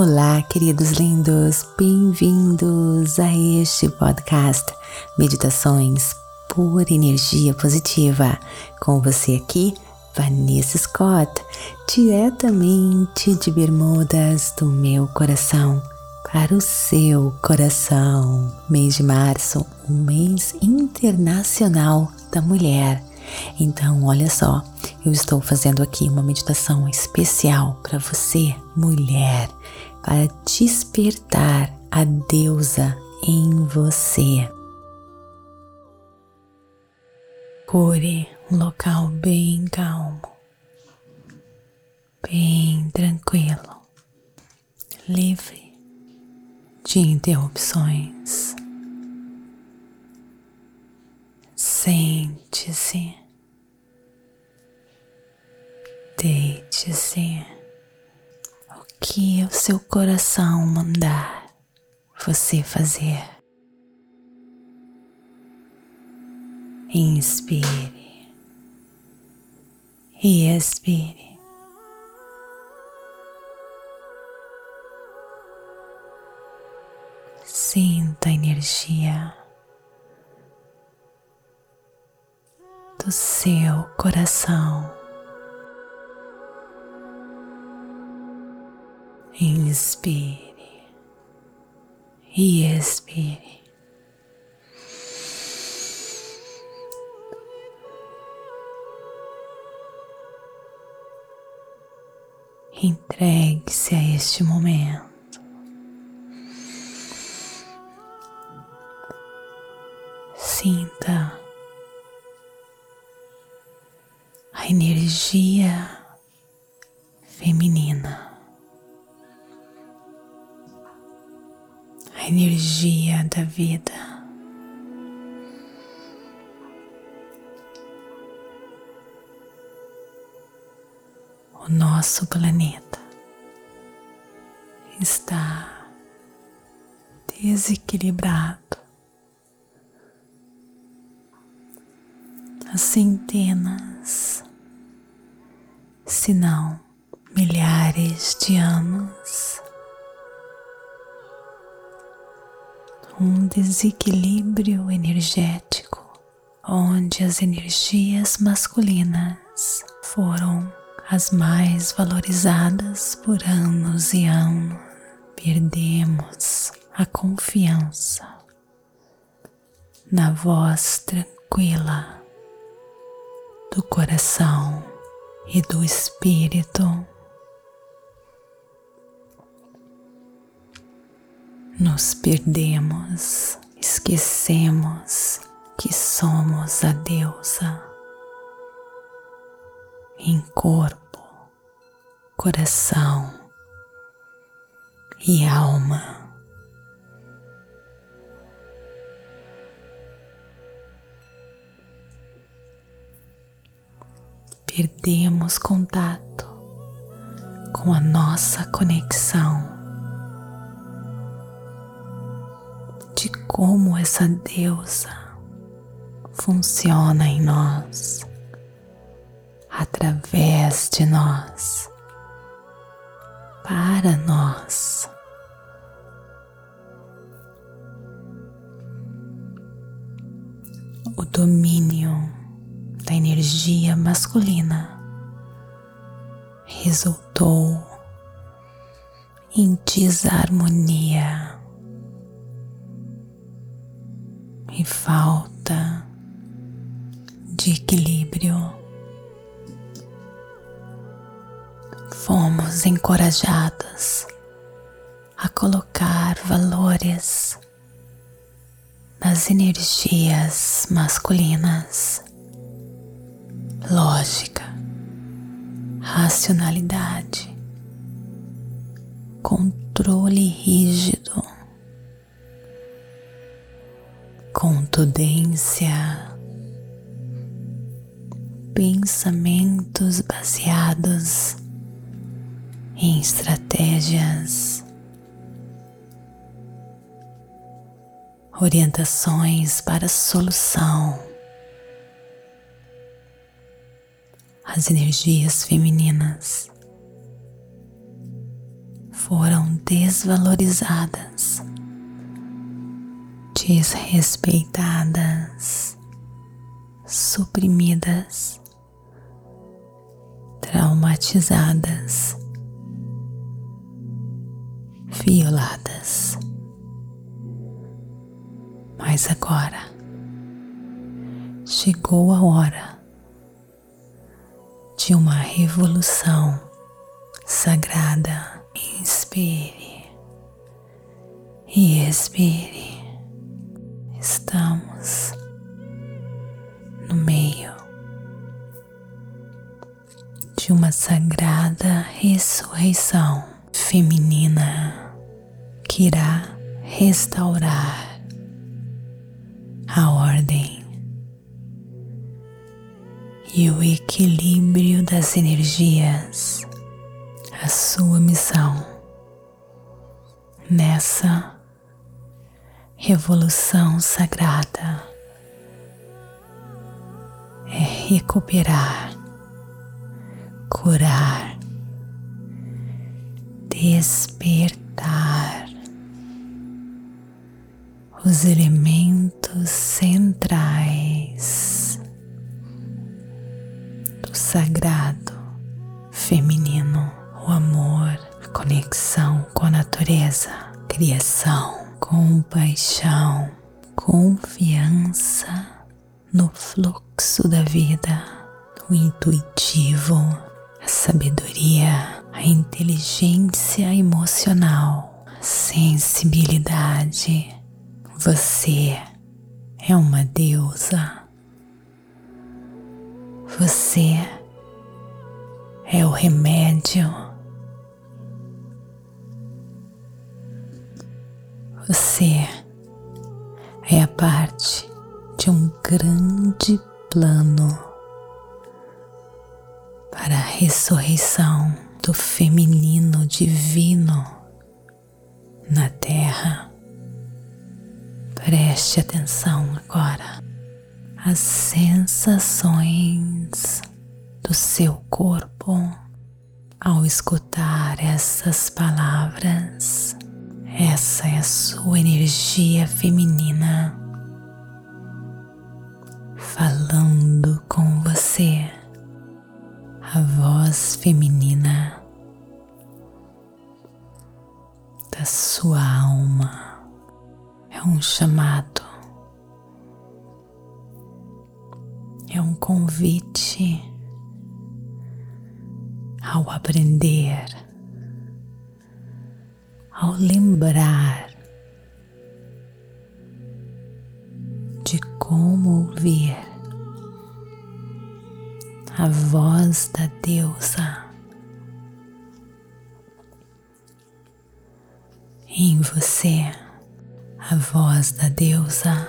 Olá, queridos lindos, bem-vindos a este podcast Meditações por Energia Positiva. Com você aqui, Vanessa Scott, diretamente de Bermudas do meu coração para o seu coração. Mês de março, o mês internacional da mulher. Então, olha só, eu estou fazendo aqui uma meditação especial para você, mulher, para despertar a deusa em você. Procure um local bem calmo, bem tranquilo, livre de interrupções. Sente-se, deite-se, que o seu coração mandar você fazer. Inspire e expire. Sinta a energia do seu coração. Inspire e expire. Entregue-se a este momento. Sinta vida. O nosso planeta está desequilibrado. Há centenas se não milhares de anos. Um desequilíbrio energético onde as energias masculinas foram as mais valorizadas por anos e anos. Perdemos a confiança na voz tranquila do coração e do Espírito. Nos perdemos, esquecemos que somos a deusa em corpo, coração e alma. perdemos contato com a nossa conexão como essa deusa funciona em nós, através de nós, para nós. O domínio da energia masculina resultou em desarmonia e falta de equilíbrio. Fomos encorajadas a colocar valores nas energias masculinas lógica, racionalidade, controle rígido, contundência, pensamentos baseados em estratégias, orientações para solução. As energias femininas foram desvalorizadas, desrespeitadas, suprimidas, traumatizadas, violadas. Mas agora chegou a hora de uma revolução sagrada. Inspire e expire. Estamos no meio de uma sagrada ressurreição feminina que irá restaurar a ordem e o equilíbrio das energias, a sua missão nessa revolução sagrada é recuperar, curar, despertar os elementos centrais do sagrado feminino, o amor, a conexão com a natureza, criação, compaixão, confiança no fluxo da vida, o intuitivo, a sabedoria, a inteligência emocional, a sensibilidade. Você é uma deusa. Você é o remédio. Você é a parte de um grande plano para a ressurreição do feminino divino na Terra. Preste atenção agora às sensações do seu corpo ao escutar essas palavras. Essa é a sua energia feminina falando com você, a voz feminina da sua alma. É um chamado, é um convite ao aprender, ao lembrar de como ouvir a voz da deusa em você, a voz da deusa,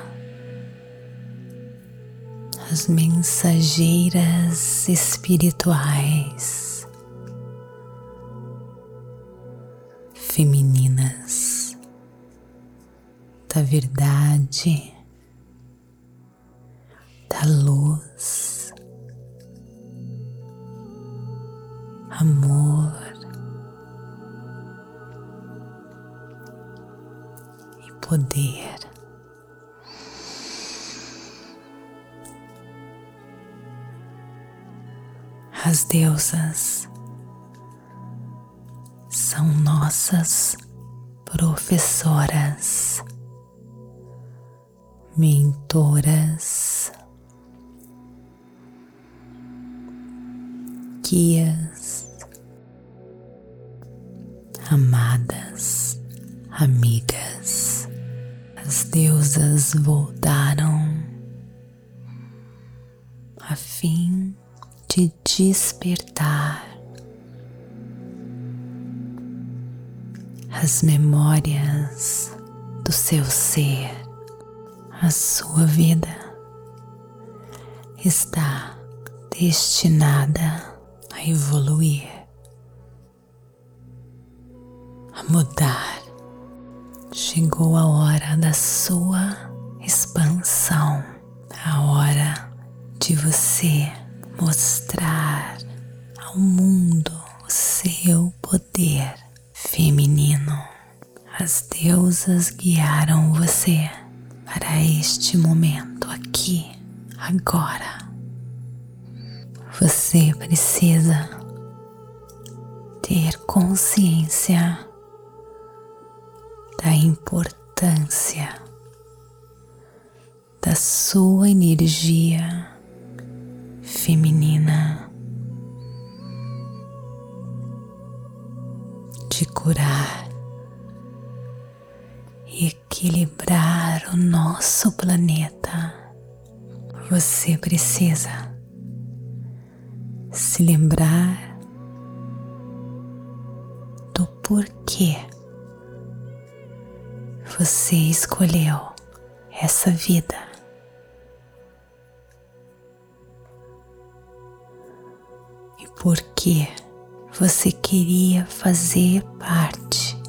as mensageiras espirituais femininas da verdade, da luz amor e poder. As deusas nossas professoras, mentoras, guias, amadas, amigas, as deusas voltaram a fim de despertar as memórias do seu ser, a sua vida está destinada a evoluir mudar. Chegou a hora da sua energia feminina de curar e equilibrar o nosso planeta. Você precisa se lembrar do porquê você escolheu essa vida. Porque você queria fazer parte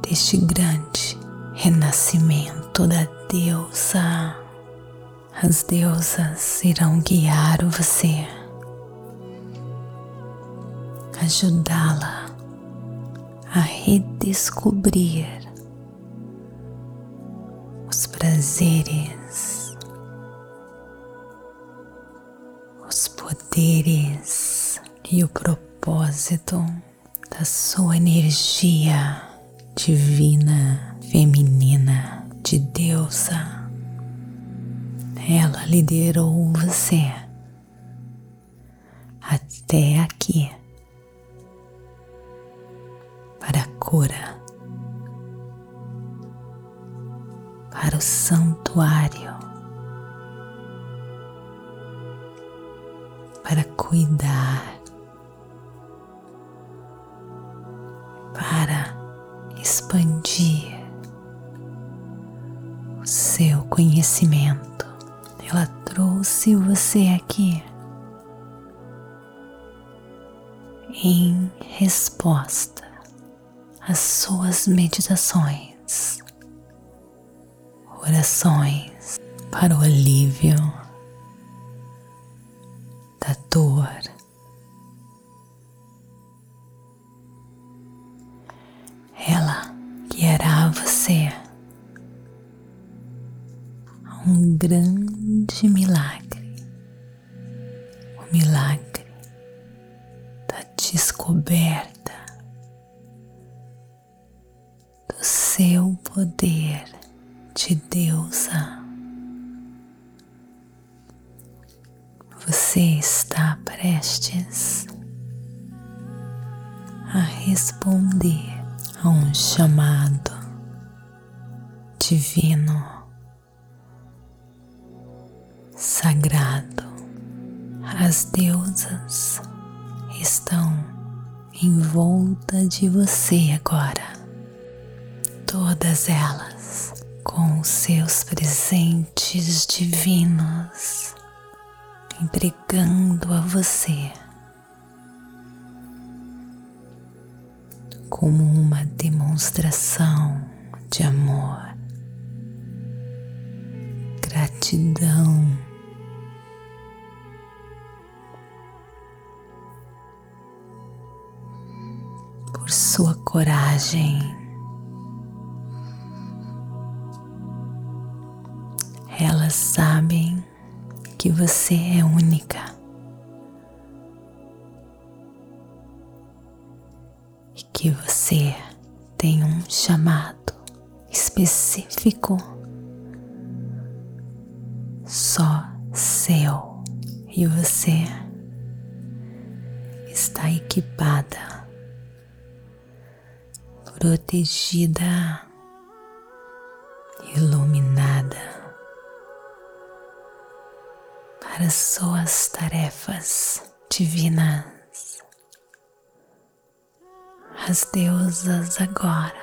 deste grande renascimento da deusa. As deusas irão guiar você, ajudá-la a redescobrir os prazeres, poderes e o propósito da sua energia divina, feminina, de deusa. Ela liderou você até aqui para a cura, para o santuário, para cuidar, para expandir o seu conhecimento. Ela trouxe você aqui em resposta as suas meditações, orações para o alívio dor. Ela guiará você a um grande milagre, o milagre da descoberta seu poder de deusa. Você está prestes a responder a um chamado divino, sagrado. As deusas estão em volta de você agora todas elas com seus presentes divinos entregando a você como uma demonstração de amor, gratidão. Por sua coragem Elas sabem que você é única. E que você tem um chamado específico só seu. E você está equipada, protegida, iluminada para suas tarefas divinas. As deusas agora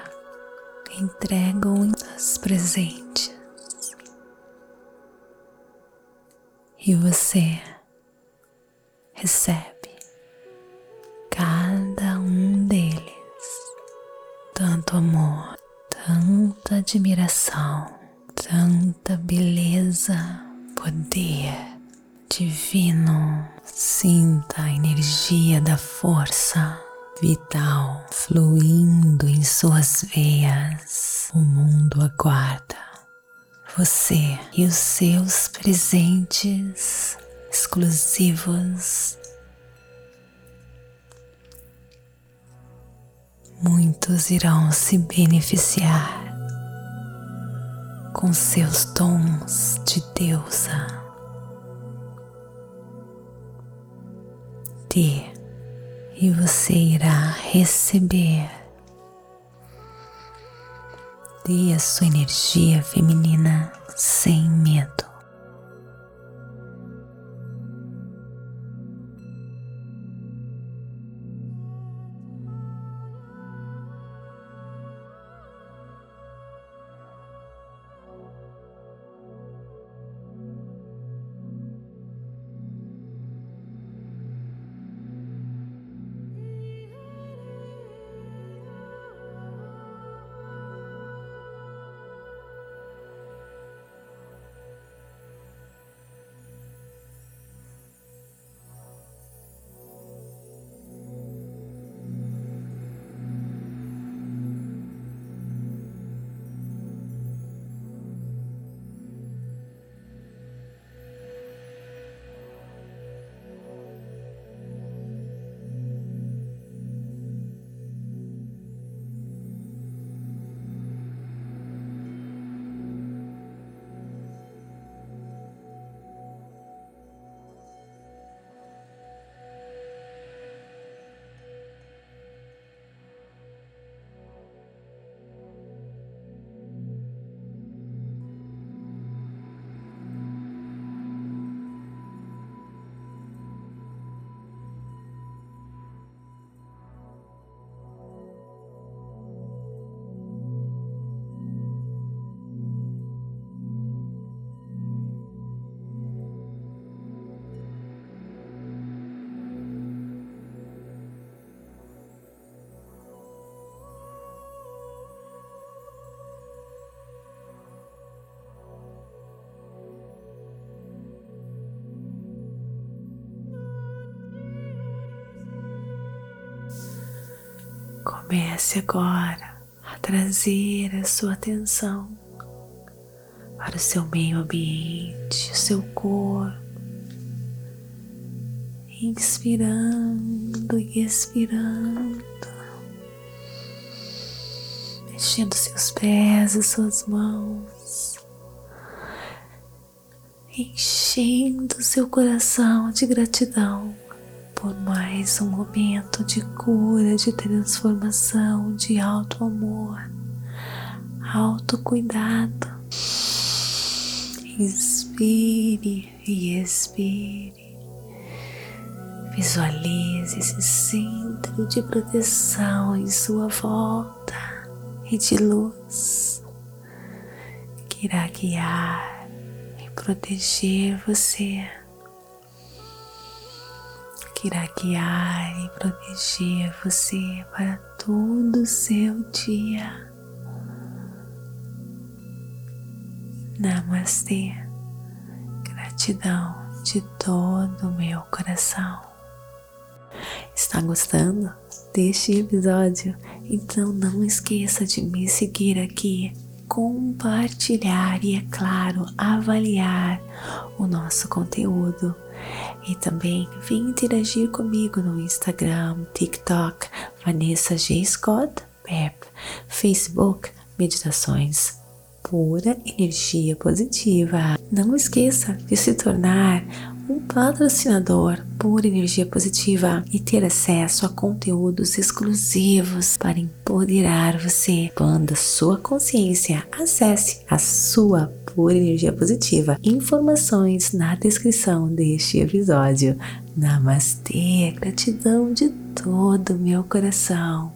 entregam os presentes. E você recebe cada um deles. Tanto amor, tanta admiração, tanta beleza, poder divino, sinta a energia da força vital fluindo em suas veias. O mundo aguarda você e os seus presentes exclusivos. Muitos irão se beneficiar com seus dons de deusa. E você irá receber. Dê a sua energia feminina sem medo. Comece agora a trazer a sua atenção para o seu meio ambiente, o seu corpo, inspirando e expirando, mexendo seus pés e suas mãos, enchendo seu coração de gratidão por mais um momento de cura, de transformação, de alto amor, alto cuidado. Inspire e expire. Visualize esse centro de proteção em sua volta e de luz que irá guiar e proteger você irá guiar e proteger você para todo o seu dia. Namastê, gratidão de todo o meu coração. Está gostando deste episódio? Então não esqueça de me seguir aqui, compartilhar e, é claro, avaliar o nosso conteúdo e também vem interagir comigo no Instagram, TikTok, Vanessa G. Scott, Pep, Facebook, Meditações Pura Energia Positiva. Não esqueça de se tornar um patrocinador por energia positiva e ter acesso a conteúdos exclusivos para empoderar você. Quando sua consciência, acesse a sua pura energia positiva. Informações na descrição deste episódio. Namastê, gratidão de todo o meu coração.